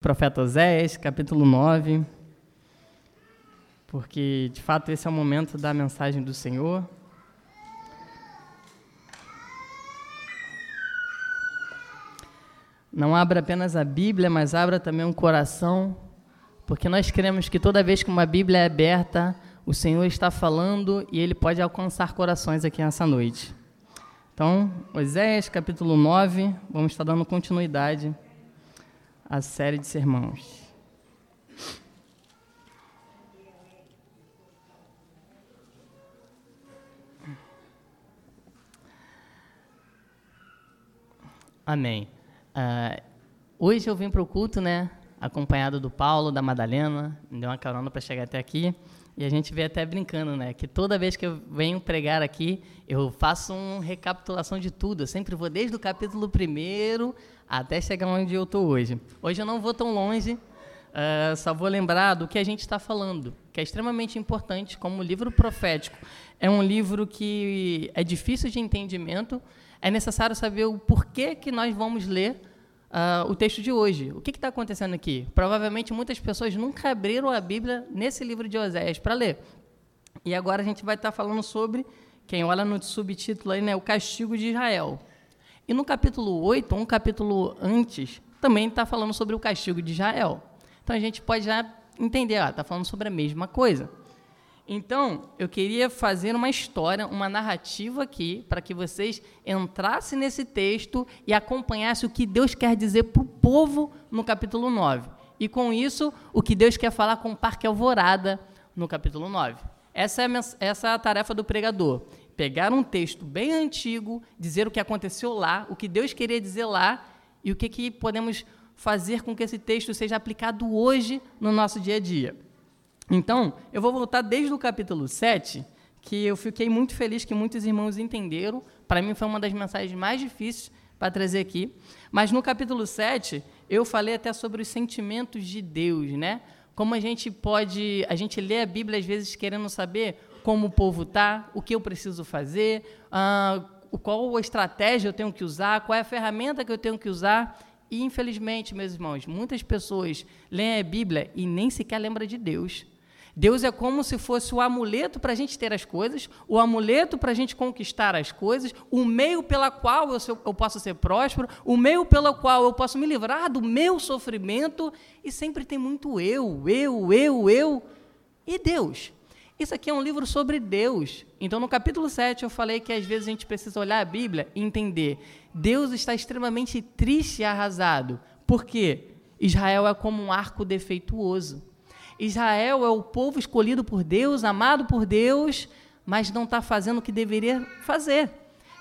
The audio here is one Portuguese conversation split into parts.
Profeta Oséias, capítulo 9, porque de fato esse é o momento da mensagem do Senhor. Não abra apenas a Bíblia, mas abra também um coração, porque nós queremos que toda vez que uma Bíblia é aberta, o Senhor está falando e ele pode alcançar corações aqui nessa noite. Então, Oséias, capítulo 9, vamos estar dando continuidade à série de sermões. Amém. Uh, hoje eu vim para o culto, né? Acompanhado do Paulo, da Madalena, me deu uma carona para chegar até aqui. E a gente vê até brincando, né? Que toda vez que eu venho pregar aqui, eu faço uma recapitulação de tudo. Eu sempre vou desde o capítulo 1 até chegar onde eu estou hoje. Hoje eu não vou tão longe, uh, só vou lembrar do que a gente está falando, que é extremamente importante, como o livro profético. É um livro que é difícil de entendimento, é necessário saber o porquê que nós vamos ler uh, o texto de hoje. O que está acontecendo aqui? Provavelmente muitas pessoas nunca abriram a Bíblia nesse livro de Oséias para ler. E agora a gente vai estar tá falando sobre, quem olha no subtítulo aí, né, o castigo de Israel. E no capítulo 8, um capítulo antes, também está falando sobre o castigo de Israel. Então a gente pode já entender, está falando sobre a mesma coisa. Então, eu queria fazer uma história, uma narrativa aqui, para que vocês entrassem nesse texto e acompanhassem o que Deus quer dizer para o povo no capítulo 9. E com isso, o que Deus quer falar com o Parque Alvorada no capítulo 9. Essa é, essa é a tarefa do pregador. Pegar um texto bem antigo, dizer o que aconteceu lá, o que Deus queria dizer lá e o que, que podemos fazer com que esse texto seja aplicado hoje no nosso dia a dia. Então, eu vou voltar desde o capítulo 7, que eu fiquei muito feliz que muitos irmãos entenderam. Para mim foi uma das mensagens mais difíceis para trazer aqui. Mas no capítulo 7, eu falei até sobre os sentimentos de Deus, né? Como a gente pode, a gente lê a Bíblia às vezes querendo saber como o povo está, o que eu preciso fazer, uh, qual a estratégia eu tenho que usar, qual é a ferramenta que eu tenho que usar. E, infelizmente, meus irmãos, muitas pessoas leem a Bíblia e nem sequer lembram de Deus. Deus é como se fosse o amuleto para a gente ter as coisas, o amuleto para a gente conquistar as coisas, o meio pela qual eu, eu posso ser próspero, o meio pelo qual eu posso me livrar do meu sofrimento, e sempre tem muito eu, eu, eu, eu e Deus. Isso aqui é um livro sobre Deus. Então, no capítulo 7, eu falei que às vezes a gente precisa olhar a Bíblia e entender. Deus está extremamente triste e arrasado. Por quê? Israel é como um arco defeituoso. Israel é o povo escolhido por Deus, amado por Deus, mas não está fazendo o que deveria fazer.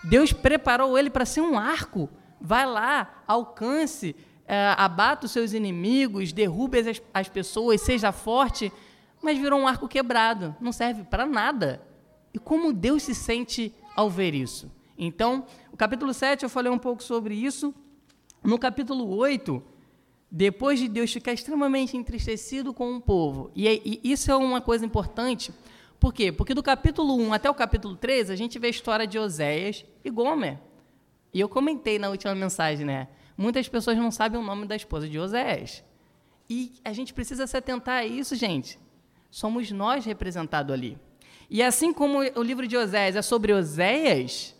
Deus preparou ele para ser um arco. Vai lá, alcance, é, abata os seus inimigos, derrube as, as pessoas, seja forte, mas virou um arco quebrado, não serve para nada. E como Deus se sente ao ver isso? Então, o capítulo 7 eu falei um pouco sobre isso. No capítulo 8, depois de Deus ficar extremamente entristecido com o povo. E, e, isso é uma coisa importante. Por quê? Porque do capítulo 1 até o capítulo 13, a gente vê a história de Oséias e Gomer. E eu comentei na última mensagem, né? Muitas pessoas não sabem o nome da esposa de Oséias. E a gente precisa se atentar a isso, gente. Somos nós representados ali. E assim como o livro de Oséias é sobre Oséias,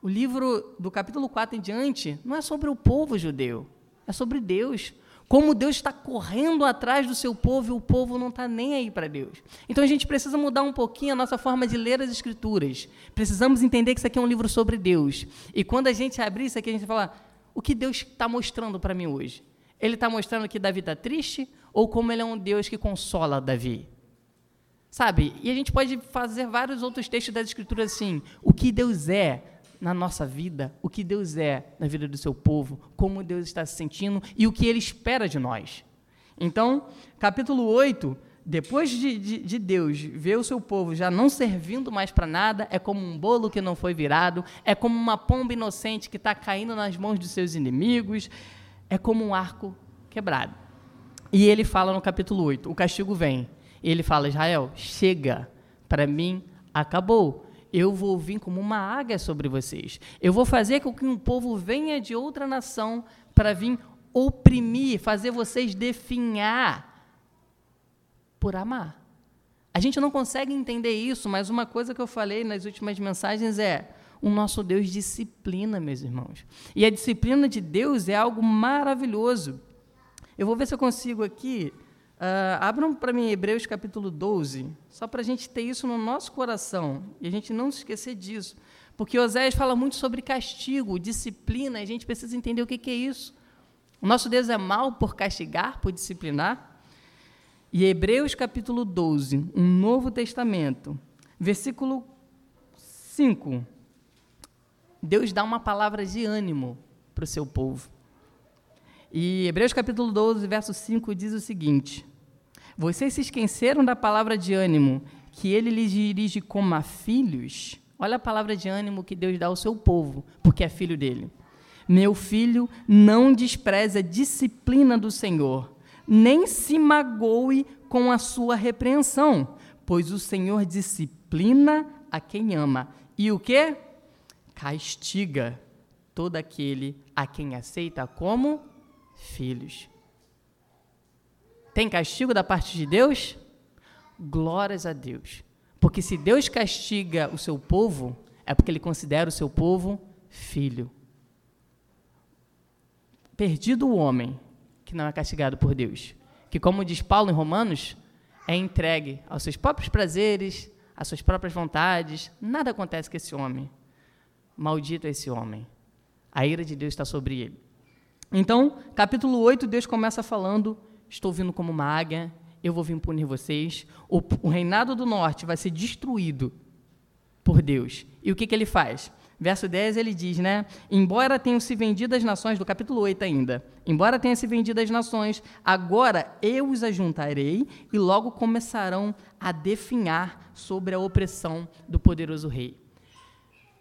o livro do capítulo 4 em diante não é sobre o povo judeu é sobre Deus. Como Deus está correndo atrás do seu povo e o povo não está nem aí para Deus. Então a gente precisa mudar um pouquinho a nossa forma de ler as Escrituras. Precisamos entender que isso aqui é um livro sobre Deus. E quando a gente abrir isso aqui, a gente vai falar: o que Deus está mostrando para mim hoje? Ele está mostrando que Davi está triste ou como ele é um Deus que consola Davi? Sabe? E a gente pode fazer vários outros textos das Escrituras assim: o que Deus é, na nossa vida, o que Deus é na vida do seu povo, como Deus está se sentindo e o que Ele espera de nós. Então, capítulo 8, depois de, de, de Deus ver o seu povo já não servindo mais para nada, é como um bolo que não foi virado, é como uma pomba inocente que está caindo nas mãos dos seus inimigos, é como um arco quebrado. E ele fala no capítulo 8: o castigo vem. E ele fala: Israel, chega, para mim acabou. Eu vou vir como uma águia sobre vocês. Eu vou fazer com que um povo venha de outra nação para vir oprimir, fazer vocês definhar por amar. A gente não consegue entender isso, mas uma coisa que eu falei nas últimas mensagens é: o nosso Deus disciplina, meus irmãos. E a disciplina de Deus é algo maravilhoso. Eu vou ver se eu consigo aqui. Uh, abram para mim Hebreus capítulo 12, só para a gente ter isso no nosso coração e a gente não se esquecer disso. Porque Oséias fala muito sobre castigo, disciplina, e a gente precisa entender o que, que é isso. O nosso Deus é mau por castigar, por disciplinar. E Hebreus capítulo 12, um Novo Testamento, versículo 5. Deus dá uma palavra de ânimo para o seu povo. E Hebreus capítulo 12, verso 5 diz o seguinte: Vocês se esqueceram da palavra de ânimo que ele lhes dirige como a filhos? Olha a palavra de ânimo que Deus dá ao seu povo, porque é filho dele. Meu filho, não despreze a disciplina do Senhor, nem se magoe com a sua repreensão, pois o Senhor disciplina a quem ama. E o que? Castiga todo aquele a quem aceita como filhos. Tem castigo da parte de Deus? Glórias a Deus. Porque se Deus castiga o seu povo, é porque ele considera o seu povo filho. Perdido o homem que não é castigado por Deus, que, como diz Paulo em Romanos, é entregue aos seus próprios prazeres, às suas próprias vontades, nada acontece com esse homem. Maldito é esse homem. A ira de Deus está sobre ele. Então, capítulo 8, Deus começa falando: Estou vindo como uma águia, eu vou vir punir vocês. O, o reinado do norte vai ser destruído por Deus. E o que, que ele faz? Verso 10 ele diz, né? Embora tenham se vendido as nações, do capítulo 8 ainda, embora tenham se vendido as nações, agora eu os ajuntarei e logo começarão a definhar sobre a opressão do poderoso rei.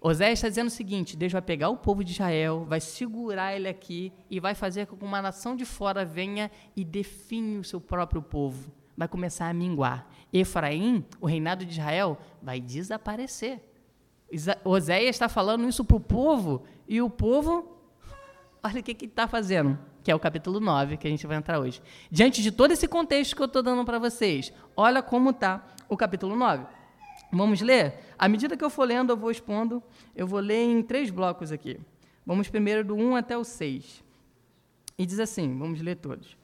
Oséias está dizendo o seguinte: Deus vai pegar o povo de Israel, vai segurar ele aqui e vai fazer com que uma nação de fora venha e define o seu próprio povo. Vai começar a minguar. Efraim, o reinado de Israel, vai desaparecer. Oséias está falando isso para o povo, e o povo, olha o que está fazendo, que é o capítulo 9, que a gente vai entrar hoje. Diante de todo esse contexto que eu estou dando para vocês, olha como está o capítulo 9. Vamos ler? À medida que eu for lendo, eu vou expondo. Eu vou ler em três blocos aqui. Vamos primeiro do 1 até o 6. E diz assim: vamos ler todos.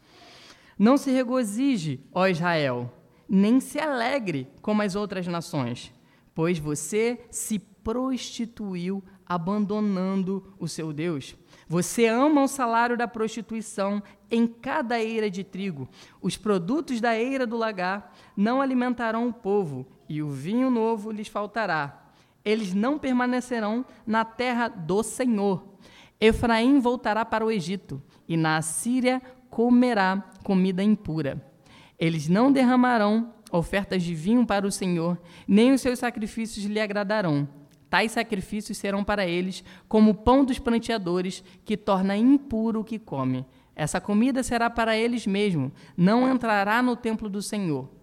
Não se regozije, ó Israel, nem se alegre como as outras nações, pois você se prostituiu abandonando o seu Deus. Você ama o salário da prostituição em cada eira de trigo. Os produtos da eira do lagar não alimentarão o povo, e o vinho novo lhes faltará. Eles não permanecerão na terra do Senhor. Efraim voltará para o Egito, e na Assíria comerá comida impura. Eles não derramarão ofertas de vinho para o Senhor, nem os seus sacrifícios lhe agradarão. Tais sacrifícios serão para eles como o pão dos pranteadores, que torna impuro o que come. Essa comida será para eles mesmo, não entrará no templo do Senhor.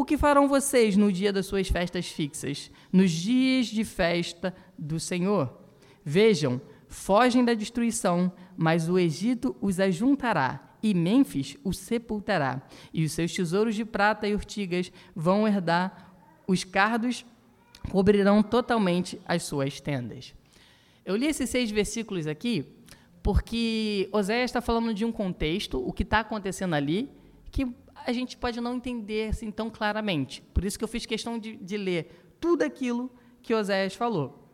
O que farão vocês no dia das suas festas fixas, nos dias de festa do Senhor? Vejam, fogem da destruição, mas o Egito os ajuntará e Mênfis o sepultará, e os seus tesouros de prata e urtigas vão herdar os cardos cobrirão totalmente as suas tendas. Eu li esses seis versículos aqui porque Oséias está falando de um contexto, o que está acontecendo ali, que a gente pode não entender assim tão claramente. Por isso que eu fiz questão de, de ler tudo aquilo que Oséias falou.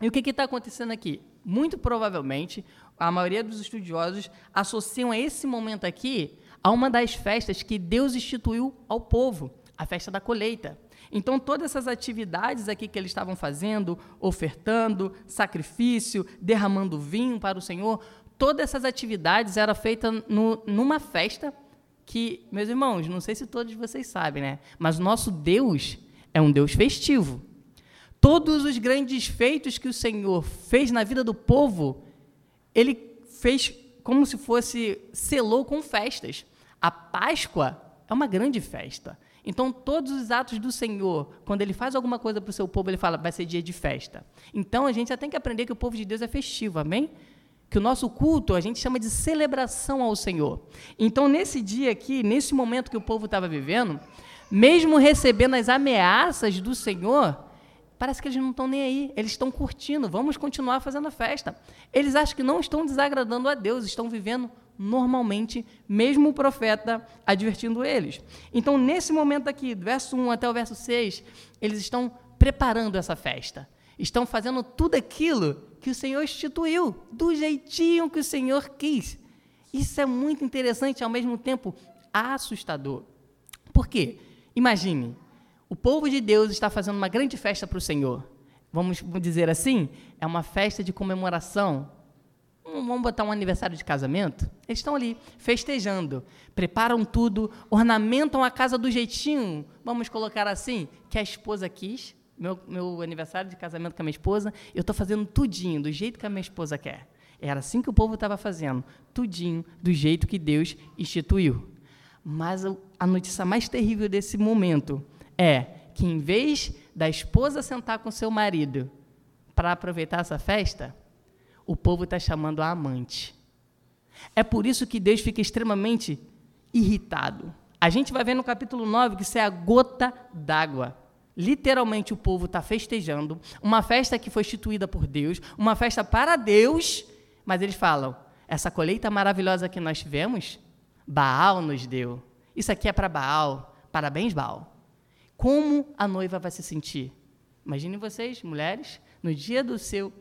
E o que está acontecendo aqui? Muito provavelmente, a maioria dos estudiosos associam esse momento aqui a uma das festas que Deus instituiu ao povo, a festa da colheita. Então, todas essas atividades aqui que eles estavam fazendo, ofertando, sacrifício, derramando vinho para o Senhor, todas essas atividades eram feitas no, numa festa que, meus irmãos, não sei se todos vocês sabem, né? Mas o nosso Deus é um Deus festivo. Todos os grandes feitos que o Senhor fez na vida do povo, ele fez como se fosse selou com festas. A Páscoa é uma grande festa. Então, todos os atos do Senhor, quando Ele faz alguma coisa para o seu povo, Ele fala, vai ser dia de festa. Então, a gente já tem que aprender que o povo de Deus é festivo, amém? Que o nosso culto a gente chama de celebração ao Senhor. Então, nesse dia aqui, nesse momento que o povo estava vivendo, mesmo recebendo as ameaças do Senhor, parece que eles não estão nem aí, eles estão curtindo, vamos continuar fazendo a festa. Eles acham que não estão desagradando a Deus, estão vivendo normalmente, mesmo o profeta advertindo eles. Então, nesse momento aqui, verso 1 até o verso 6, eles estão preparando essa festa. Estão fazendo tudo aquilo que o Senhor instituiu, do jeitinho que o Senhor quis. Isso é muito interessante e, ao mesmo tempo, assustador. Por quê? Imagine, o povo de Deus está fazendo uma grande festa para o Senhor. Vamos dizer assim? É uma festa de comemoração vamos botar um aniversário de casamento? Eles estão ali festejando, preparam tudo, ornamentam a casa do jeitinho, vamos colocar assim, que a esposa quis. Meu, meu aniversário de casamento com a minha esposa, eu estou fazendo tudinho, do jeito que a minha esposa quer. Era assim que o povo estava fazendo, tudinho, do jeito que Deus instituiu. Mas a notícia mais terrível desse momento é que, em vez da esposa sentar com seu marido para aproveitar essa festa, o povo está chamando a amante. É por isso que Deus fica extremamente irritado. A gente vai ver no capítulo 9 que isso é a gota d'água. Literalmente o povo está festejando, uma festa que foi instituída por Deus, uma festa para Deus, mas eles falam: essa colheita maravilhosa que nós tivemos, Baal nos deu. Isso aqui é para Baal. Parabéns, Baal. Como a noiva vai se sentir? Imaginem vocês, mulheres, no dia do seu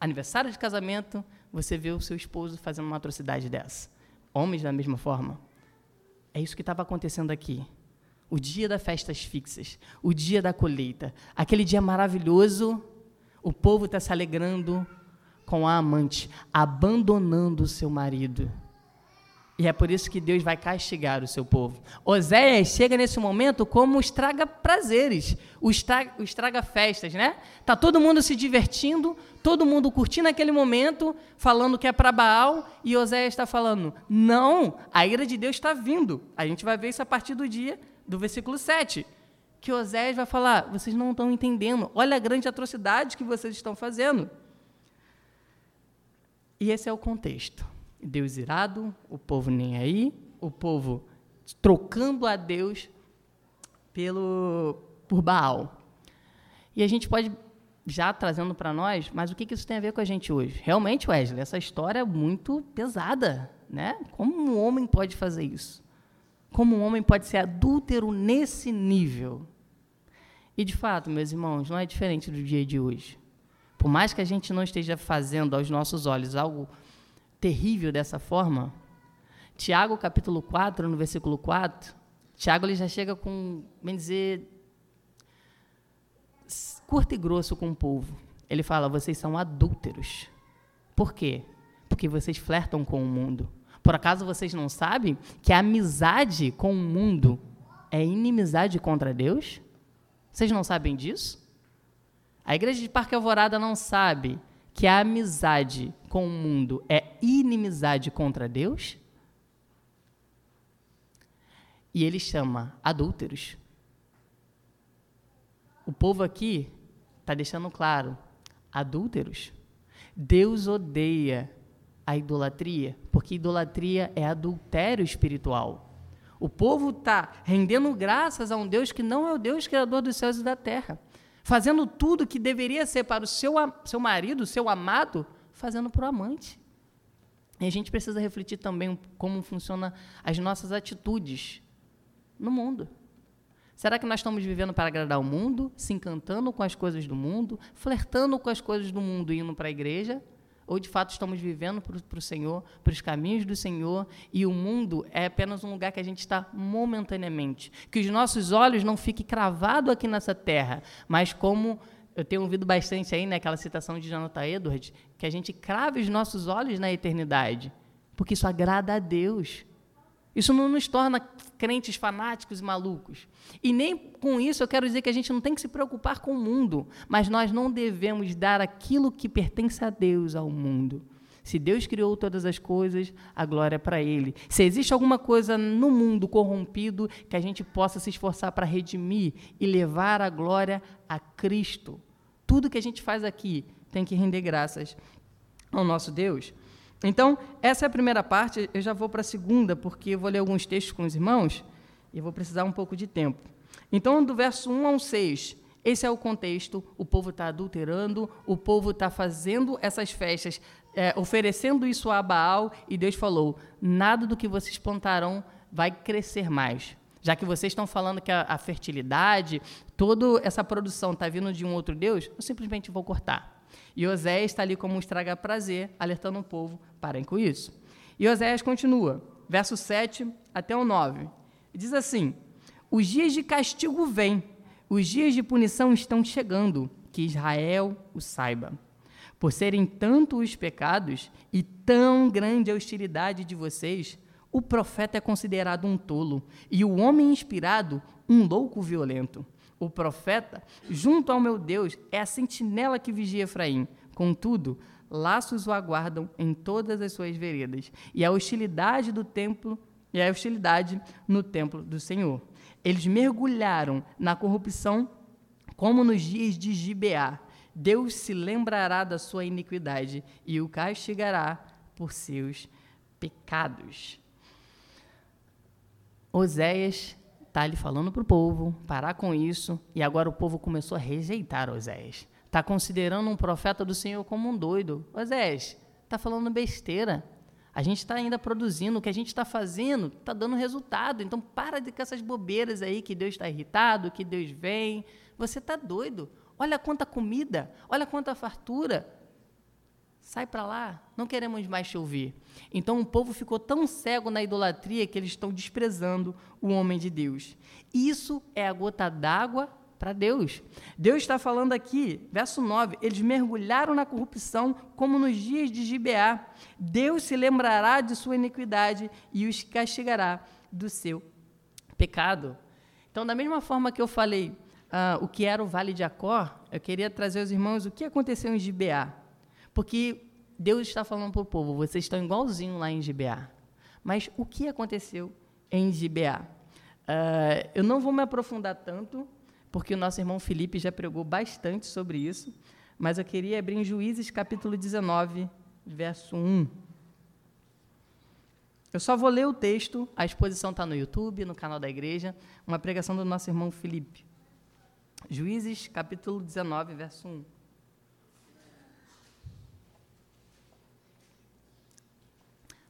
aniversário de casamento, você vê o seu esposo fazendo uma atrocidade dessa. Homens da mesma forma. É isso que estava acontecendo aqui. O dia das festas fixas, o dia da colheita, aquele dia maravilhoso, o povo está se alegrando com a amante, abandonando o seu marido. E é por isso que Deus vai castigar o seu povo. Oséias chega nesse momento como estraga prazeres, o estraga, festas, né? Tá todo mundo se divertindo, todo mundo curtindo aquele momento, falando que é para Baal, e Oséias está falando: não, a ira de Deus está vindo. A gente vai ver isso a partir do dia do versículo 7. Que Oséias vai falar: vocês não estão entendendo, olha a grande atrocidade que vocês estão fazendo. E esse é o contexto. Deus irado, o povo nem aí, o povo trocando a Deus pelo por Baal. E a gente pode já trazendo para nós, mas o que, que isso tem a ver com a gente hoje? Realmente, Wesley, essa história é muito pesada, né? Como um homem pode fazer isso? Como um homem pode ser adúltero nesse nível? E de fato, meus irmãos, não é diferente do dia de hoje. Por mais que a gente não esteja fazendo aos nossos olhos algo terrível dessa forma, Tiago capítulo 4, no versículo 4, Tiago ele já chega com, bem dizer, curto e grosso com o povo. Ele fala: vocês são adúlteros. Por quê? Porque vocês flertam com o mundo. Por acaso vocês não sabem que a amizade com o mundo é inimizade contra Deus? Vocês não sabem disso? A igreja de Parque Alvorada não sabe que a amizade com o mundo é inimizade contra Deus? E ele chama adúlteros. O povo aqui está deixando claro: adúlteros. Deus odeia a idolatria, porque idolatria é adultério espiritual. O povo está rendendo graças a um Deus que não é o Deus criador dos céus e da terra fazendo tudo que deveria ser para o seu, seu marido, seu amado, fazendo para o amante. E a gente precisa refletir também como funcionam as nossas atitudes no mundo. Será que nós estamos vivendo para agradar o mundo, se encantando com as coisas do mundo, flertando com as coisas do mundo e indo para a igreja? Ou de fato estamos vivendo para o Senhor, para os caminhos do Senhor, e o mundo é apenas um lugar que a gente está momentaneamente. Que os nossos olhos não fiquem cravados aqui nessa terra, mas como eu tenho ouvido bastante aí naquela né, citação de Jonathan Edwards, que a gente crave os nossos olhos na eternidade, porque isso agrada a Deus. Isso não nos torna crentes fanáticos e malucos. E nem com isso eu quero dizer que a gente não tem que se preocupar com o mundo, mas nós não devemos dar aquilo que pertence a Deus ao mundo. Se Deus criou todas as coisas, a glória é para Ele. Se existe alguma coisa no mundo corrompido que a gente possa se esforçar para redimir e levar a glória a Cristo, tudo que a gente faz aqui tem que render graças ao nosso Deus. Então, essa é a primeira parte. Eu já vou para a segunda, porque eu vou ler alguns textos com os irmãos e vou precisar um pouco de tempo. Então, do verso 1 ao 6, esse é o contexto. O povo está adulterando, o povo está fazendo essas festas, é, oferecendo isso a Baal, e Deus falou: nada do que vocês plantarão vai crescer mais. Já que vocês estão falando que a, a fertilidade, toda essa produção está vindo de um outro Deus, eu simplesmente vou cortar. E Oséias está ali como um estraga-prazer, alertando o povo: parem com isso. E Oséias continua, verso 7 até o 9. Diz assim: Os dias de castigo vêm, os dias de punição estão chegando, que Israel o saiba. Por serem tanto os pecados e tão grande a hostilidade de vocês, o profeta é considerado um tolo e o homem inspirado um louco violento. O profeta, junto ao meu Deus, é a sentinela que vigia Efraim. Contudo, laços o aguardam em todas as suas veredas, e a hostilidade do templo e a hostilidade no templo do Senhor. Eles mergulharam na corrupção como nos dias de Gibeá. Deus se lembrará da sua iniquidade e o castigará por seus pecados. Oséias está ali falando para o povo parar com isso, e agora o povo começou a rejeitar Oséias. Está considerando um profeta do Senhor como um doido. Oséias, está falando besteira. A gente está ainda produzindo, o que a gente está fazendo está dando resultado. Então para de com essas bobeiras aí que Deus está irritado, que Deus vem. Você está doido. Olha quanta comida, olha quanta fartura. Sai para lá, não queremos mais te ouvir. Então o povo ficou tão cego na idolatria que eles estão desprezando o homem de Deus. Isso é a gota d'água para Deus. Deus está falando aqui, verso 9: eles mergulharam na corrupção como nos dias de Gibeá. Deus se lembrará de sua iniquidade e os castigará do seu pecado. Então, da mesma forma que eu falei uh, o que era o Vale de Acor, eu queria trazer aos irmãos o que aconteceu em Gibeá. Porque Deus está falando para o povo, vocês estão igualzinho lá em Gibeá. Mas o que aconteceu em Gibeá? Uh, eu não vou me aprofundar tanto, porque o nosso irmão Felipe já pregou bastante sobre isso, mas eu queria abrir em Juízes capítulo 19, verso 1. Eu só vou ler o texto, a exposição está no YouTube, no canal da igreja, uma pregação do nosso irmão Felipe. Juízes capítulo 19, verso 1.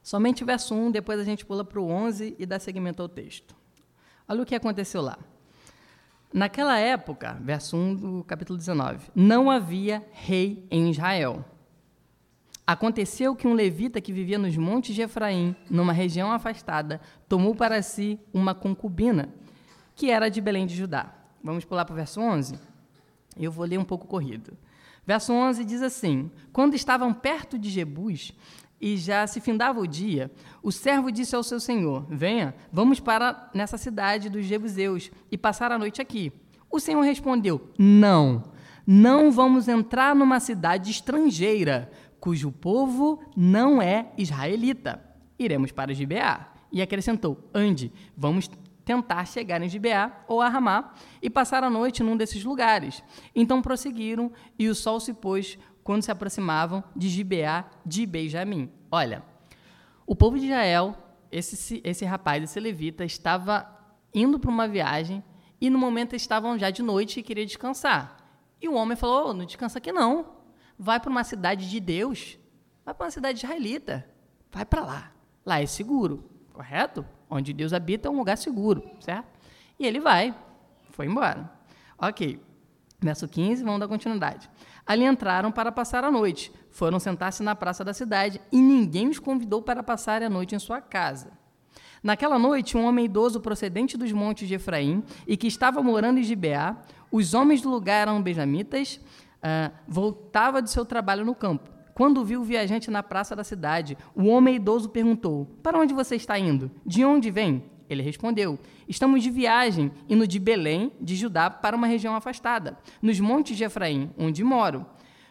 Somente o verso 1, depois a gente pula para o 11 e dá seguimento ao texto. Olha o que aconteceu lá. Naquela época, verso 1 do capítulo 19, não havia rei em Israel. Aconteceu que um levita que vivia nos montes de Efraim, numa região afastada, tomou para si uma concubina, que era de Belém de Judá. Vamos pular para o verso 11? Eu vou ler um pouco corrido. Verso 11 diz assim: Quando estavam perto de Jebus, e já se findava o dia, o servo disse ao seu senhor: Venha, vamos para nessa cidade dos Jebuseus e passar a noite aqui. O senhor respondeu: Não, não vamos entrar numa cidade estrangeira, cujo povo não é israelita. Iremos para Gibeá. E acrescentou: Ande, vamos tentar chegar em Gibeá ou a Ramá e passar a noite num desses lugares. Então prosseguiram e o sol se pôs quando se aproximavam de Gibeá de Benjamim. Olha, o povo de Israel, esse, esse rapaz, esse levita, estava indo para uma viagem e no momento estavam já de noite e queria descansar. E o homem falou: oh, não descansa aqui não. Vai para uma cidade de Deus. Vai para uma cidade israelita. Vai para lá. Lá é seguro, correto? Onde Deus habita é um lugar seguro, certo? E ele vai. Foi embora. Ok. Verso 15, vamos dar continuidade. Ali entraram para passar a noite. Foram sentar-se na praça da cidade e ninguém os convidou para passar a noite em sua casa. Naquela noite, um homem idoso procedente dos montes de Efraim e que estava morando em Gibeá, os homens do lugar eram benjamitas, uh, voltava de seu trabalho no campo. Quando viu o viajante na praça da cidade, o homem idoso perguntou: Para onde você está indo? De onde vem? Ele respondeu: Estamos de viagem, indo de Belém, de Judá, para uma região afastada, nos montes de Efraim, onde moro.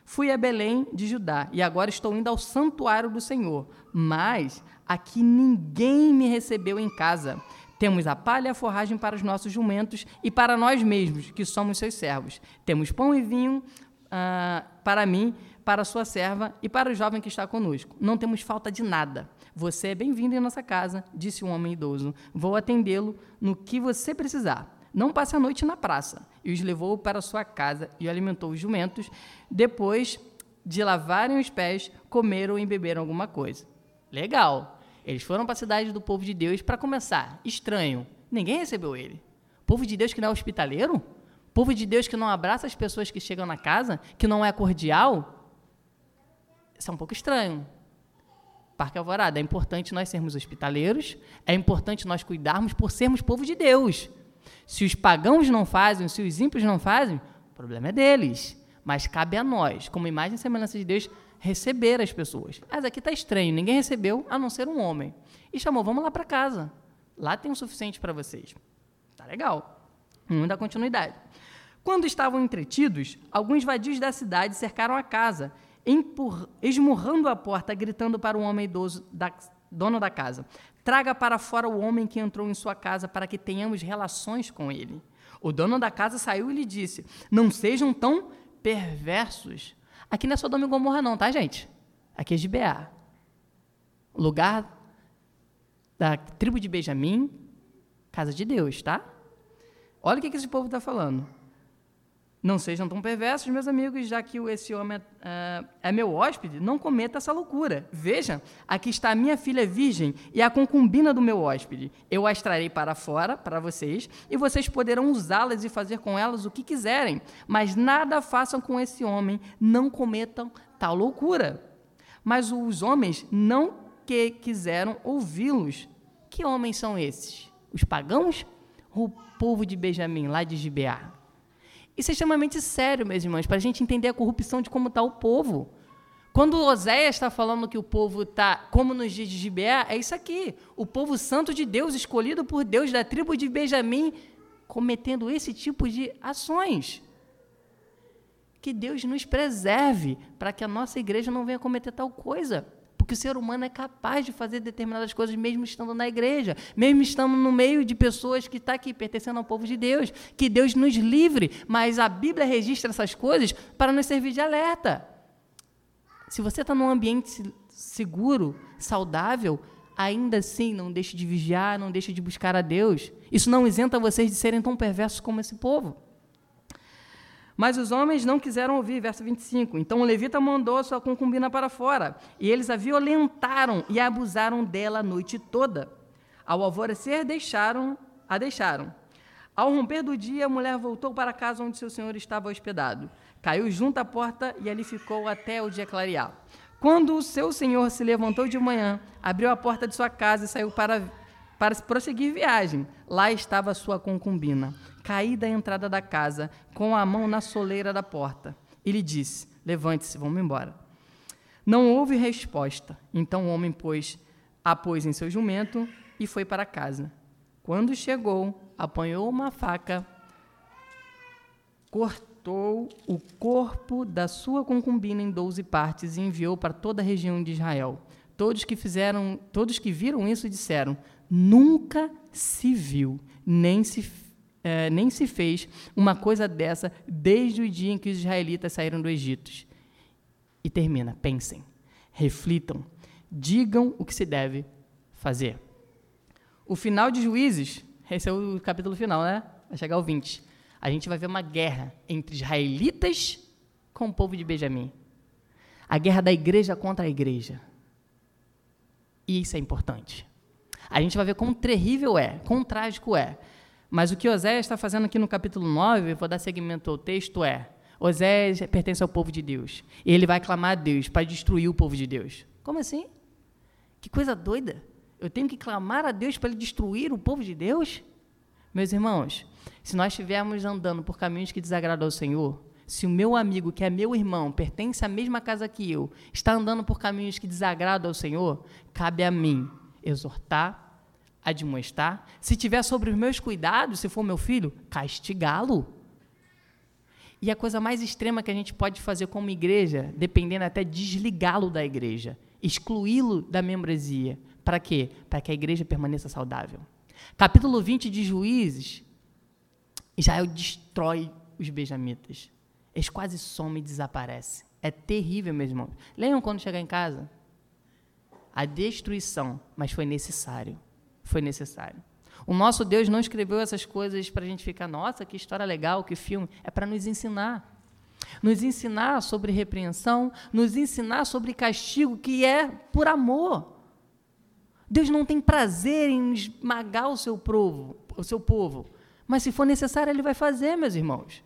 Fui a Belém de Judá e agora estou indo ao santuário do Senhor. Mas aqui ninguém me recebeu em casa. Temos a palha e a forragem para os nossos jumentos e para nós mesmos, que somos seus servos. Temos pão e vinho uh, para mim, para sua serva e para o jovem que está conosco. Não temos falta de nada. Você é bem-vindo em nossa casa, disse o homem idoso. Vou atendê-lo no que você precisar. Não passe a noite na praça. E os levou para sua casa e alimentou os jumentos. Depois de lavarem os pés, comeram e beberam alguma coisa. Legal. Eles foram para a cidade do povo de Deus para começar. Estranho. Ninguém recebeu ele. Povo de Deus que não é hospitaleiro? Povo de Deus que não abraça as pessoas que chegam na casa? Que não é cordial? Isso é um pouco estranho. Parque Alvorada, é importante nós sermos hospitaleiros, é importante nós cuidarmos por sermos povo de Deus. Se os pagãos não fazem, se os ímpios não fazem, o problema é deles. Mas cabe a nós, como imagem e semelhança de Deus, receber as pessoas. Mas aqui está estranho, ninguém recebeu, a não ser um homem. E chamou, vamos lá para casa. Lá tem o suficiente para vocês. Tá legal. Dar continuidade. Quando estavam entretidos, alguns vadios da cidade cercaram a casa, esmurrando a porta, gritando para o homem idoso, da, dono da casa: Traga para fora o homem que entrou em sua casa para que tenhamos relações com ele. O dono da casa saiu e lhe disse: Não sejam tão perversos. Aqui não é Sodoma e Gomorra, não, tá, gente? Aqui é Gibeá. Lugar da tribo de Benjamim, casa de Deus, tá? Olha o que esse povo está falando. Não sejam tão perversos, meus amigos, já que esse homem é, é, meu hóspede, não cometa essa loucura. Veja, aqui está a minha filha virgem e a concubina do meu hóspede. Eu as trarei para fora, para vocês, e vocês poderão usá-las e fazer com elas o que quiserem, mas nada façam com esse homem, não cometam tal loucura. Mas os homens não que quiseram ouvi-los. Que homens são esses? Os pagãos? O povo de Benjamim, lá de Gibeá? Isso é extremamente sério, meus irmãos, para a gente entender a corrupção de como está o povo. Quando Oséias está falando que o povo está como nos dias de Gibeá, é isso aqui. O povo santo de Deus, escolhido por Deus da tribo de Benjamim, cometendo esse tipo de ações. Que Deus nos preserve para que a nossa igreja não venha cometer tal coisa porque o ser humano é capaz de fazer determinadas coisas mesmo estando na igreja, mesmo estando no meio de pessoas que estão tá aqui pertencendo ao povo de Deus. Que Deus nos livre, mas a Bíblia registra essas coisas para nos servir de alerta. Se você está num ambiente seguro, saudável, ainda assim não deixe de vigiar, não deixe de buscar a Deus. Isso não isenta vocês de serem tão perversos como esse povo. Mas os homens não quiseram ouvir, verso 25. Então o levita mandou sua concubina para fora, e eles a violentaram e abusaram dela a noite toda. Ao alvorecer, deixaram, a deixaram. Ao romper do dia, a mulher voltou para a casa onde seu senhor estava hospedado. Caiu junto à porta e ali ficou até o dia clarear. Quando o seu senhor se levantou de manhã, abriu a porta de sua casa e saiu para, para prosseguir viagem. Lá estava sua concubina caí da entrada da casa, com a mão na soleira da porta. E lhe disse: Levante-se, vamos embora. Não houve resposta. Então o homem pôs, a pôs em seu jumento e foi para casa. Quando chegou, apanhou uma faca, cortou o corpo da sua concubina em doze partes e enviou para toda a região de Israel. Todos que fizeram, todos que viram isso disseram: Nunca se viu, nem se é, nem se fez uma coisa dessa desde o dia em que os israelitas saíram do Egito. E termina, pensem, reflitam, digam o que se deve fazer. O final de Juízes, esse é o capítulo final, né? Vai chegar ao 20. A gente vai ver uma guerra entre israelitas com o povo de Benjamim. A guerra da igreja contra a igreja. E isso é importante. A gente vai ver quão terrível é, quão trágico é mas o que Oséias está fazendo aqui no capítulo 9, vou dar seguimento ao texto, é: Oséias pertence ao povo de Deus. E ele vai clamar a Deus para destruir o povo de Deus. Como assim? Que coisa doida. Eu tenho que clamar a Deus para ele destruir o povo de Deus? Meus irmãos, se nós estivermos andando por caminhos que desagradam ao Senhor, se o meu amigo, que é meu irmão, pertence à mesma casa que eu, está andando por caminhos que desagradam ao Senhor, cabe a mim exortar, admoestar, se tiver sobre os meus cuidados, se for meu filho, castigá-lo. E a coisa mais extrema que a gente pode fazer como igreja, dependendo até desligá-lo da igreja, excluí-lo da membresia. Para quê? Para que a igreja permaneça saudável. Capítulo 20 de Juízes, Israel destrói os benjamitas. Eles quase somem e desaparecem. É terrível, meus irmãos. Leiam quando chegar em casa. A destruição, mas foi necessário. Foi necessário. O nosso Deus não escreveu essas coisas para a gente ficar, nossa, que história legal, que filme. É para nos ensinar. Nos ensinar sobre repreensão, nos ensinar sobre castigo, que é por amor. Deus não tem prazer em esmagar o seu povo, o seu povo. Mas se for necessário, ele vai fazer, meus irmãos.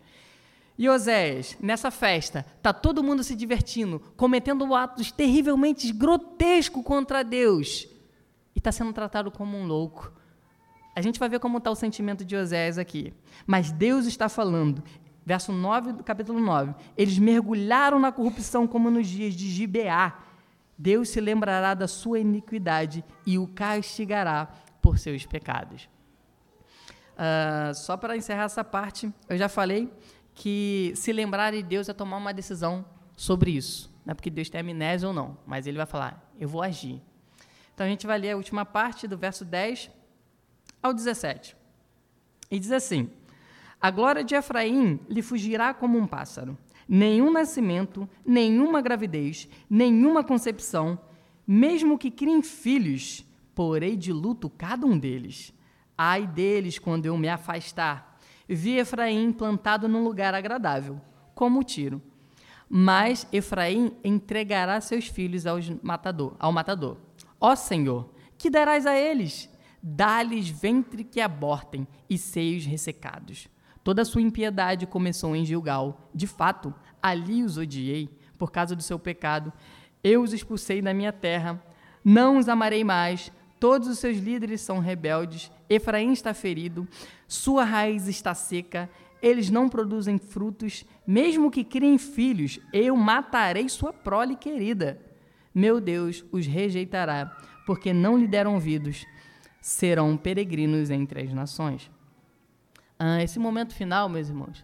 E Oséias, nessa festa, está todo mundo se divertindo, cometendo atos terrivelmente grotescos contra Deus. E está sendo tratado como um louco. A gente vai ver como está o sentimento de Oséias aqui. Mas Deus está falando, verso 9 do capítulo 9. Eles mergulharam na corrupção como nos dias de Gibeá. Deus se lembrará da sua iniquidade e o castigará por seus pecados. Uh, só para encerrar essa parte, eu já falei que se lembrar de Deus é tomar uma decisão sobre isso. Não é porque Deus tem amnésia ou não, mas ele vai falar, eu vou agir. Então a gente vai ler a última parte do verso 10 ao 17. E diz assim: A glória de Efraim lhe fugirá como um pássaro. Nenhum nascimento, nenhuma gravidez, nenhuma concepção, mesmo que criem filhos, porei de luto cada um deles. Ai deles quando eu me afastar vi Efraim plantado num lugar agradável, como tiro. Mas Efraim entregará seus filhos aos matador, ao matador. Ó Senhor, que darás a eles? Dá-lhes ventre que abortem e seios ressecados. Toda a sua impiedade começou em Gilgal. De fato, ali os odiei, por causa do seu pecado. Eu os expulsei da minha terra. Não os amarei mais. Todos os seus líderes são rebeldes. Efraim está ferido sua raiz está seca, eles não produzem frutos, mesmo que criem filhos, eu matarei sua prole querida. Meu Deus os rejeitará, porque não lhe deram ouvidos, serão peregrinos entre as nações. Ah, esse momento final, meus irmãos,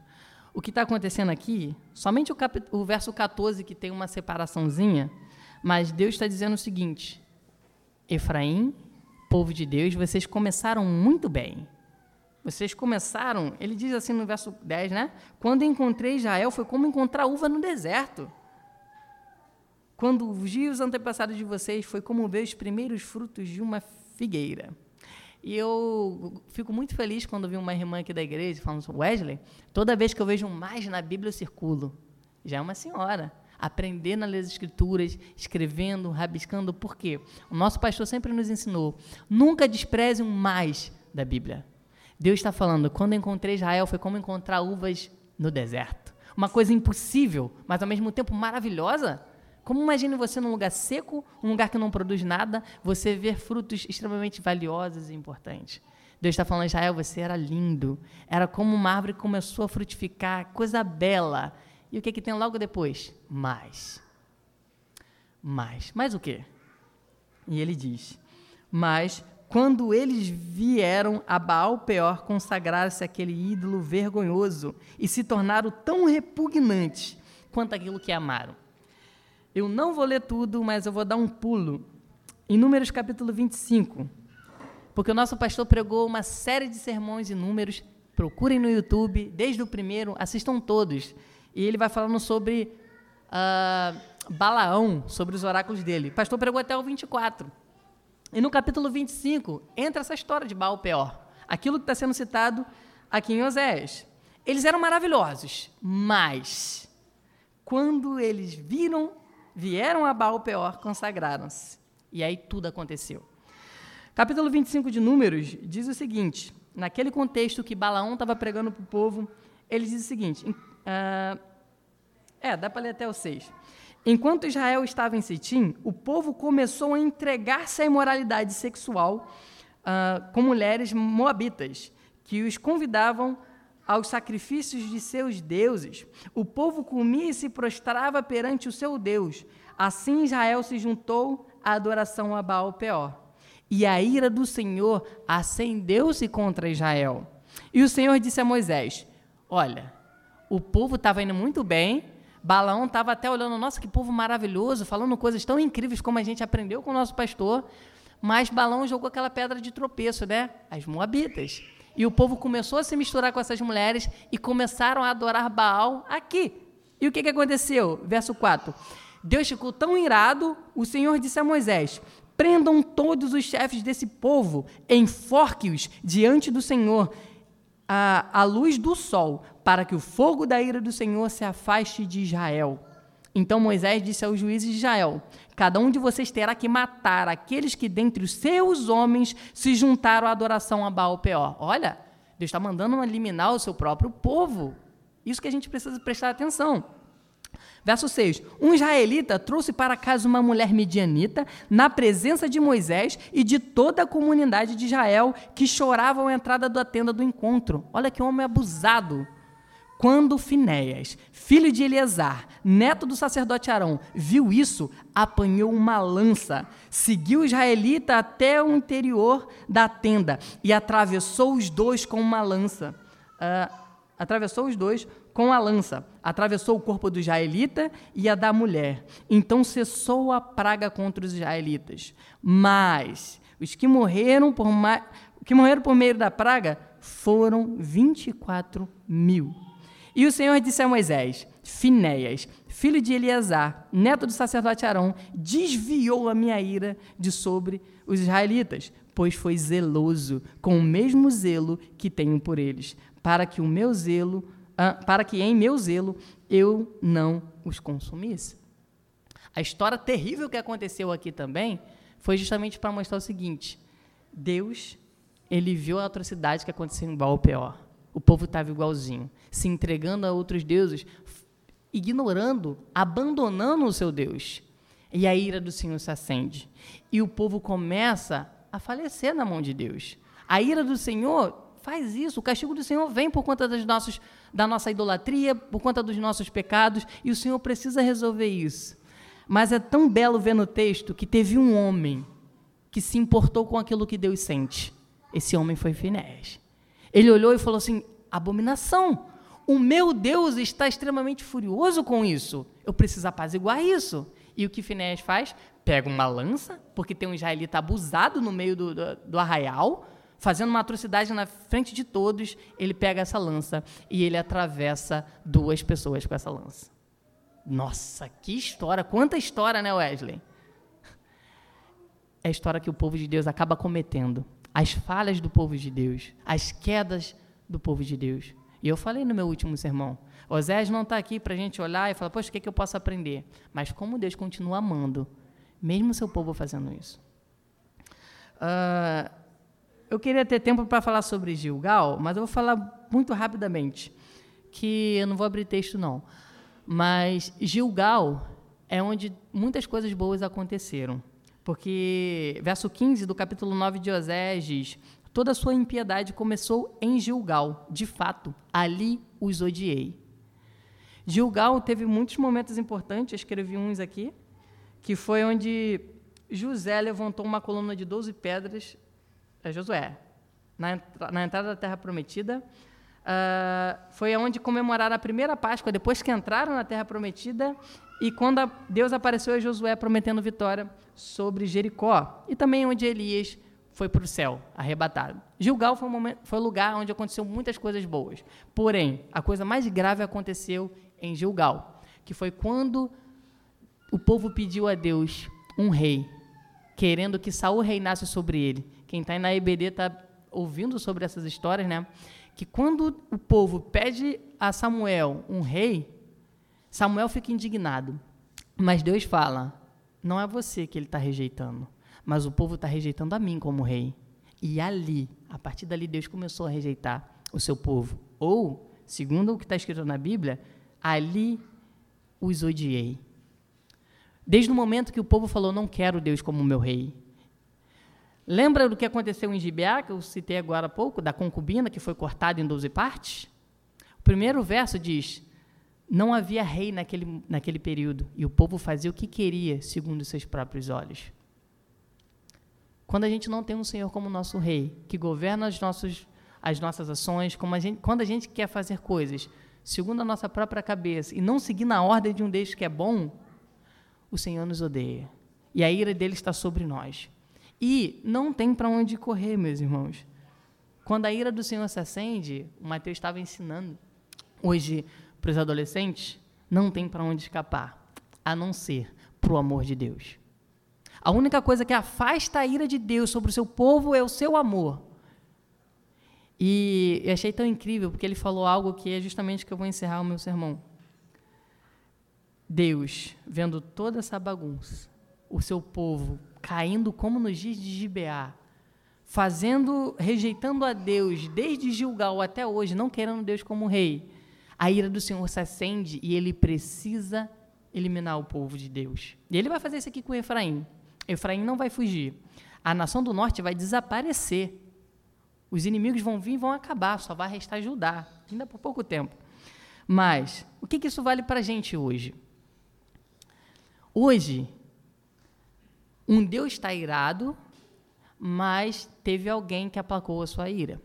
o que está acontecendo aqui, somente o, o verso 14 que tem uma separaçãozinha, mas Deus está dizendo o seguinte: Efraim, povo de Deus, vocês começaram muito bem vocês começaram, ele diz assim no verso 10, né? Quando encontrei Israel foi como encontrar uva no deserto. Quando vi os antepassados de vocês foi como ver os primeiros frutos de uma figueira. E eu fico muito feliz quando vi uma irmã aqui da igreja falando Wesley. Toda vez que eu vejo mais na Bíblia, eu circulo. Já é uma senhora. Aprendendo a ler as escrituras, escrevendo, rabiscando. Por quê? O nosso pastor sempre nos ensinou: nunca despreze um mais da Bíblia. Deus está falando: quando encontrei Israel foi como encontrar uvas no deserto. Uma coisa impossível, mas ao mesmo tempo maravilhosa. Como imagine você num lugar seco, um lugar que não produz nada, você ver frutos extremamente valiosos e importantes. Deus está falando, Israel, você era lindo. Era como uma árvore que começou a frutificar, coisa bela. E o que, que tem logo depois? Mais. Mais. Mais o quê? E ele diz: Mas quando eles vieram a Baal Peor consagrar-se àquele ídolo vergonhoso e se tornaram tão repugnantes quanto aquilo que amaram. Eu não vou ler tudo, mas eu vou dar um pulo em Números capítulo 25, porque o nosso pastor pregou uma série de sermões em Números. Procurem no YouTube, desde o primeiro, assistam todos. E ele vai falando sobre uh, Balaão, sobre os oráculos dele. O pastor pregou até o 24. E no capítulo 25 entra essa história de Baal Peor, aquilo que está sendo citado aqui em Oséias. Eles eram maravilhosos, mas quando eles viram, vieram a Baal Peor, consagraram-se. E aí tudo aconteceu. Capítulo 25 de Números diz o seguinte: naquele contexto que Balaão estava pregando para o povo, ele diz o seguinte: uh, é, dá para ler até o 6. Enquanto Israel estava em Sitim, o povo começou a entregar-se à imoralidade sexual uh, com mulheres moabitas, que os convidavam aos sacrifícios de seus deuses. O povo comia e se prostrava perante o seu Deus. Assim Israel se juntou à adoração a Baal Peor. E a ira do Senhor acendeu-se contra Israel. E o Senhor disse a Moisés: Olha, o povo estava indo muito bem, Balaão estava até olhando, nossa, que povo maravilhoso, falando coisas tão incríveis como a gente aprendeu com o nosso pastor, mas Balaão jogou aquela pedra de tropeço, né? As moabitas. E o povo começou a se misturar com essas mulheres e começaram a adorar Baal aqui. E o que, que aconteceu? Verso 4. Deus ficou tão irado, o Senhor disse a Moisés: Prendam todos os chefes desse povo, enforque-os diante do Senhor, à, à luz do sol, para que o fogo da ira do Senhor se afaste de Israel. Então Moisés disse aos juízes de Israel: Cada um de vocês terá que matar aqueles que dentre os seus homens se juntaram à adoração a Baal Peor. Olha, Deus está mandando eliminar o seu próprio povo. Isso que a gente precisa prestar atenção. Verso 6: Um israelita trouxe para casa uma mulher medianita, na presença de Moisés e de toda a comunidade de Israel, que choravam à entrada da tenda do encontro. Olha que homem abusado. Quando Finéias, filho de Eleazar, neto do sacerdote Arão, viu isso, apanhou uma lança, seguiu o israelita até o interior da tenda e atravessou os dois com uma lança. Uh, atravessou os dois com a lança, atravessou o corpo do israelita e a da mulher. Então cessou a praga contra os israelitas. Mas os que morreram por, ma... que morreram por meio da praga foram 24 mil. E o Senhor disse a Moisés: Finéias, filho de Eleazar, neto do sacerdote Arão, desviou a minha ira de sobre os israelitas, pois foi zeloso com o mesmo zelo que tenho por eles, para que o meu zelo, ah, para que em meu zelo eu não os consumisse. A história terrível que aconteceu aqui também foi justamente para mostrar o seguinte: Deus, ele viu a atrocidade que aconteceu em Baal Peor o povo estava igualzinho, se entregando a outros deuses, ignorando, abandonando o seu Deus. E a ira do Senhor se acende. E o povo começa a falecer na mão de Deus. A ira do Senhor faz isso. O castigo do Senhor vem por conta das nossos, da nossa idolatria, por conta dos nossos pecados, e o Senhor precisa resolver isso. Mas é tão belo ver no texto que teve um homem que se importou com aquilo que Deus sente. Esse homem foi Finés. Ele olhou e falou assim: abominação. O meu Deus está extremamente furioso com isso. Eu preciso apaziguar isso. E o que Finéas faz? Pega uma lança, porque tem um israelita abusado no meio do, do, do arraial, fazendo uma atrocidade na frente de todos. Ele pega essa lança e ele atravessa duas pessoas com essa lança. Nossa, que história! Quanta história, né, Wesley? É a história que o povo de Deus acaba cometendo as falhas do povo de Deus, as quedas do povo de Deus. E eu falei no meu último sermão, Osés não está aqui para a gente olhar e falar, poxa, o que, é que eu posso aprender? Mas como Deus continua amando, mesmo seu povo fazendo isso. Uh, eu queria ter tempo para falar sobre Gilgal, mas eu vou falar muito rapidamente, que eu não vou abrir texto não. Mas Gilgal é onde muitas coisas boas aconteceram. Porque, verso 15 do capítulo 9 de Osés diz: Toda a sua impiedade começou em Gilgal. De fato, ali os odiei. Gilgal teve muitos momentos importantes, eu escrevi uns aqui, que foi onde José levantou uma coluna de 12 pedras, é Josué, na, na entrada da terra prometida. Uh, foi onde comemoraram a primeira Páscoa, depois que entraram na terra prometida, e quando a, Deus apareceu a Josué prometendo vitória sobre Jericó, e também onde Elias foi para o céu, arrebatado. Gilgal foi, um foi um lugar onde aconteceu muitas coisas boas. Porém, a coisa mais grave aconteceu em Gilgal, que foi quando o povo pediu a Deus um rei, querendo que Saul reinasse sobre ele. Quem está na EBD está ouvindo sobre essas histórias, né? Que quando o povo pede a Samuel um rei, Samuel fica indignado, mas Deus fala: não é você que ele está rejeitando, mas o povo está rejeitando a mim como rei. E ali, a partir dali, Deus começou a rejeitar o seu povo. Ou, segundo o que está escrito na Bíblia, ali os odiei. Desde o momento que o povo falou: Não quero Deus como meu rei. Lembra do que aconteceu em Gibeá, que eu citei agora há pouco, da concubina que foi cortada em 12 partes? O primeiro verso diz: não havia rei naquele, naquele período e o povo fazia o que queria, segundo seus próprios olhos. Quando a gente não tem um Senhor como nosso rei, que governa as, nossos, as nossas ações, a gente, quando a gente quer fazer coisas segundo a nossa própria cabeça, e não seguir na ordem de um Deus que é bom, o Senhor nos odeia. E a ira dele está sobre nós. E não tem para onde correr, meus irmãos. Quando a ira do Senhor se acende, o Mateus estava ensinando hoje para os adolescentes, não tem para onde escapar, a não ser para o amor de Deus. A única coisa que afasta a ira de Deus sobre o seu povo é o seu amor. E eu achei tão incrível, porque ele falou algo que é justamente que eu vou encerrar o meu sermão. Deus, vendo toda essa bagunça, o seu povo caindo como nos dias de Gibeá, fazendo, rejeitando a Deus desde Gilgal até hoje, não querendo Deus como rei, a ira do Senhor se acende e ele precisa eliminar o povo de Deus. E ele vai fazer isso aqui com Efraim. Efraim não vai fugir. A nação do norte vai desaparecer. Os inimigos vão vir e vão acabar, só vai restar Judá, ainda por pouco tempo. Mas, o que, que isso vale para a gente hoje? Hoje, um Deus está irado, mas teve alguém que aplacou a sua ira.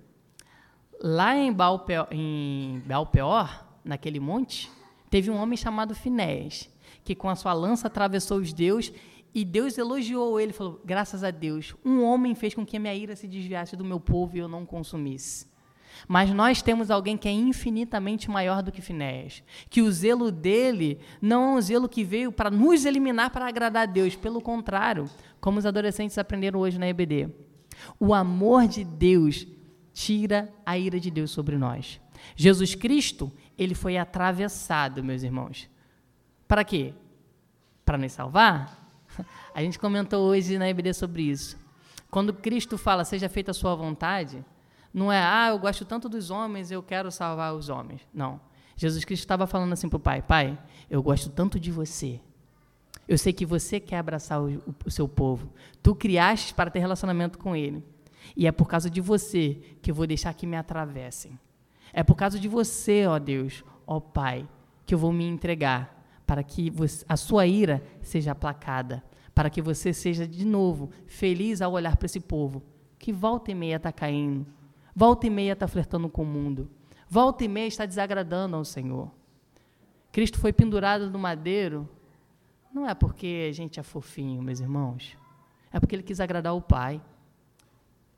Lá em Balpeor, em Balpeor naquele monte, teve um homem chamado Finés, que com a sua lança atravessou os deuses e Deus elogiou ele, falou: "Graças a Deus, um homem fez com que a minha ira se desviasse do meu povo e eu não consumisse." Mas nós temos alguém que é infinitamente maior do que Finéias. Que o zelo dele não é um zelo que veio para nos eliminar para agradar a Deus. Pelo contrário, como os adolescentes aprenderam hoje na EBD. O amor de Deus tira a ira de Deus sobre nós. Jesus Cristo, ele foi atravessado, meus irmãos. Para quê? Para nos salvar? A gente comentou hoje na EBD sobre isso. Quando Cristo fala, seja feita a sua vontade, não é, ah, eu gosto tanto dos homens, eu quero salvar os homens. Não. Jesus Cristo estava falando assim para o Pai: Pai, eu gosto tanto de você. Eu sei que você quer abraçar o, o seu povo. Tu criaste para ter relacionamento com ele. E é por causa de você que eu vou deixar que me atravessem. É por causa de você, ó Deus, ó Pai, que eu vou me entregar para que você, a sua ira seja aplacada, para que você seja de novo feliz ao olhar para esse povo que volta e meia está caindo, Volta e meia está flertando com o mundo. Volta e meia está desagradando ao Senhor. Cristo foi pendurado no madeiro, não é porque a gente é fofinho, meus irmãos. É porque ele quis agradar o Pai.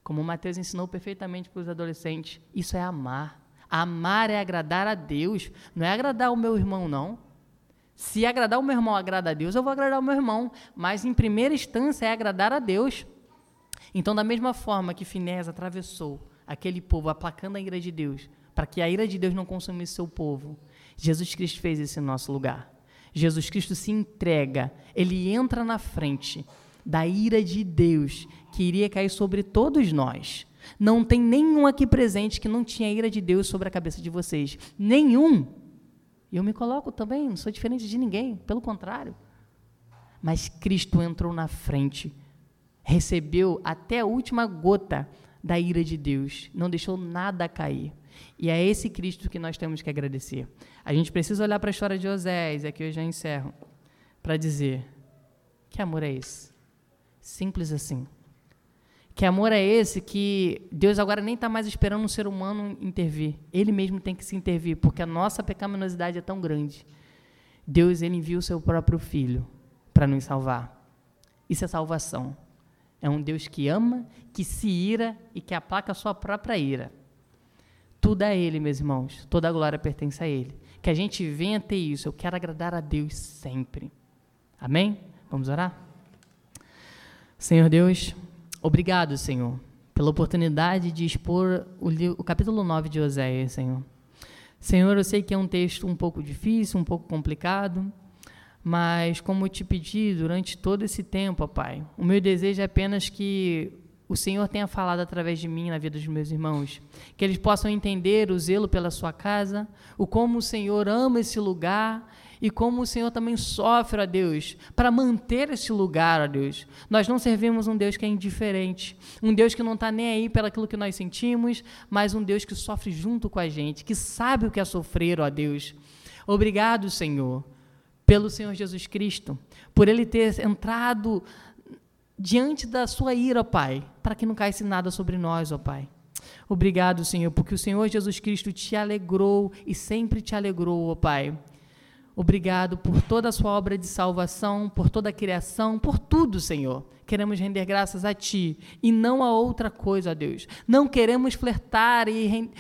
Como o Mateus ensinou perfeitamente para os adolescentes, isso é amar. Amar é agradar a Deus, não é agradar o meu irmão, não. Se agradar o meu irmão agrada a Deus, eu vou agradar o meu irmão. Mas, em primeira instância, é agradar a Deus. Então, da mesma forma que Finés atravessou aquele povo, aplacando a ira de Deus, para que a ira de Deus não consumisse seu povo. Jesus Cristo fez isso em nosso lugar. Jesus Cristo se entrega, ele entra na frente da ira de Deus que iria cair sobre todos nós. Não tem nenhum aqui presente que não tinha ira de Deus sobre a cabeça de vocês. Nenhum. Eu me coloco também, não sou diferente de ninguém, pelo contrário. Mas Cristo entrou na frente, recebeu até a última gota da ira de Deus, não deixou nada cair. E é esse Cristo que nós temos que agradecer. A gente precisa olhar para a história de Osés, aqui eu já encerro, para dizer: que amor é esse? Simples assim. Que amor é esse que Deus agora nem está mais esperando um ser humano intervir. Ele mesmo tem que se intervir, porque a nossa pecaminosidade é tão grande. Deus ele enviou o seu próprio filho para nos salvar. Isso é salvação. É um Deus que ama, que se ira e que aplaca a sua própria ira. Tudo é Ele, meus irmãos. Toda a glória pertence a Ele. Que a gente venha ter isso. Eu quero agradar a Deus sempre. Amém? Vamos orar? Senhor Deus, obrigado, Senhor, pela oportunidade de expor o, o capítulo 9 de Oséias, Senhor. Senhor, eu sei que é um texto um pouco difícil, um pouco complicado, mas, como te pedi durante todo esse tempo, Pai, o meu desejo é apenas que o Senhor tenha falado através de mim na vida dos meus irmãos, que eles possam entender o zelo pela sua casa, o como o Senhor ama esse lugar e como o Senhor também sofre, ó Deus, para manter esse lugar, ó Deus. Nós não servimos um Deus que é indiferente, um Deus que não está nem aí pelaquilo que nós sentimos, mas um Deus que sofre junto com a gente, que sabe o que é sofrer, ó Deus. Obrigado, Senhor pelo Senhor Jesus Cristo, por ele ter entrado diante da sua ira, ó Pai, para que não caísse nada sobre nós, ó Pai. Obrigado, Senhor, porque o Senhor Jesus Cristo te alegrou e sempre te alegrou, ó Pai. Obrigado por toda a sua obra de salvação, por toda a criação, por tudo, Senhor. Queremos render graças a Ti e não a outra coisa, ó Deus. Não queremos flertar e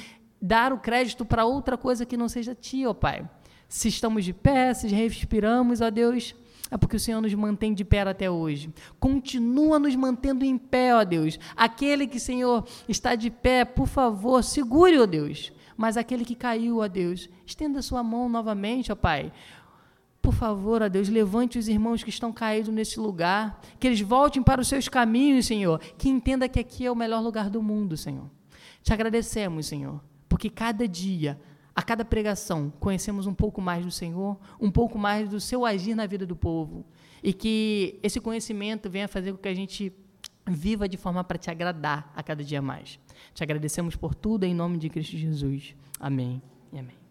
dar o crédito para outra coisa que não seja Ti, ó Pai. Se estamos de pé, se respiramos, ó Deus, é porque o Senhor nos mantém de pé até hoje. Continua nos mantendo em pé, ó Deus. Aquele que, Senhor, está de pé, por favor, segure, ó Deus. Mas aquele que caiu, ó Deus, estenda sua mão novamente, ó Pai. Por favor, ó Deus, levante os irmãos que estão caídos nesse lugar, que eles voltem para os seus caminhos, Senhor, que entenda que aqui é o melhor lugar do mundo, Senhor. Te agradecemos, Senhor, porque cada dia a cada pregação, conhecemos um pouco mais do Senhor, um pouco mais do seu agir na vida do povo. E que esse conhecimento venha fazer com que a gente viva de forma para te agradar a cada dia mais. Te agradecemos por tudo em nome de Cristo Jesus. Amém e amém.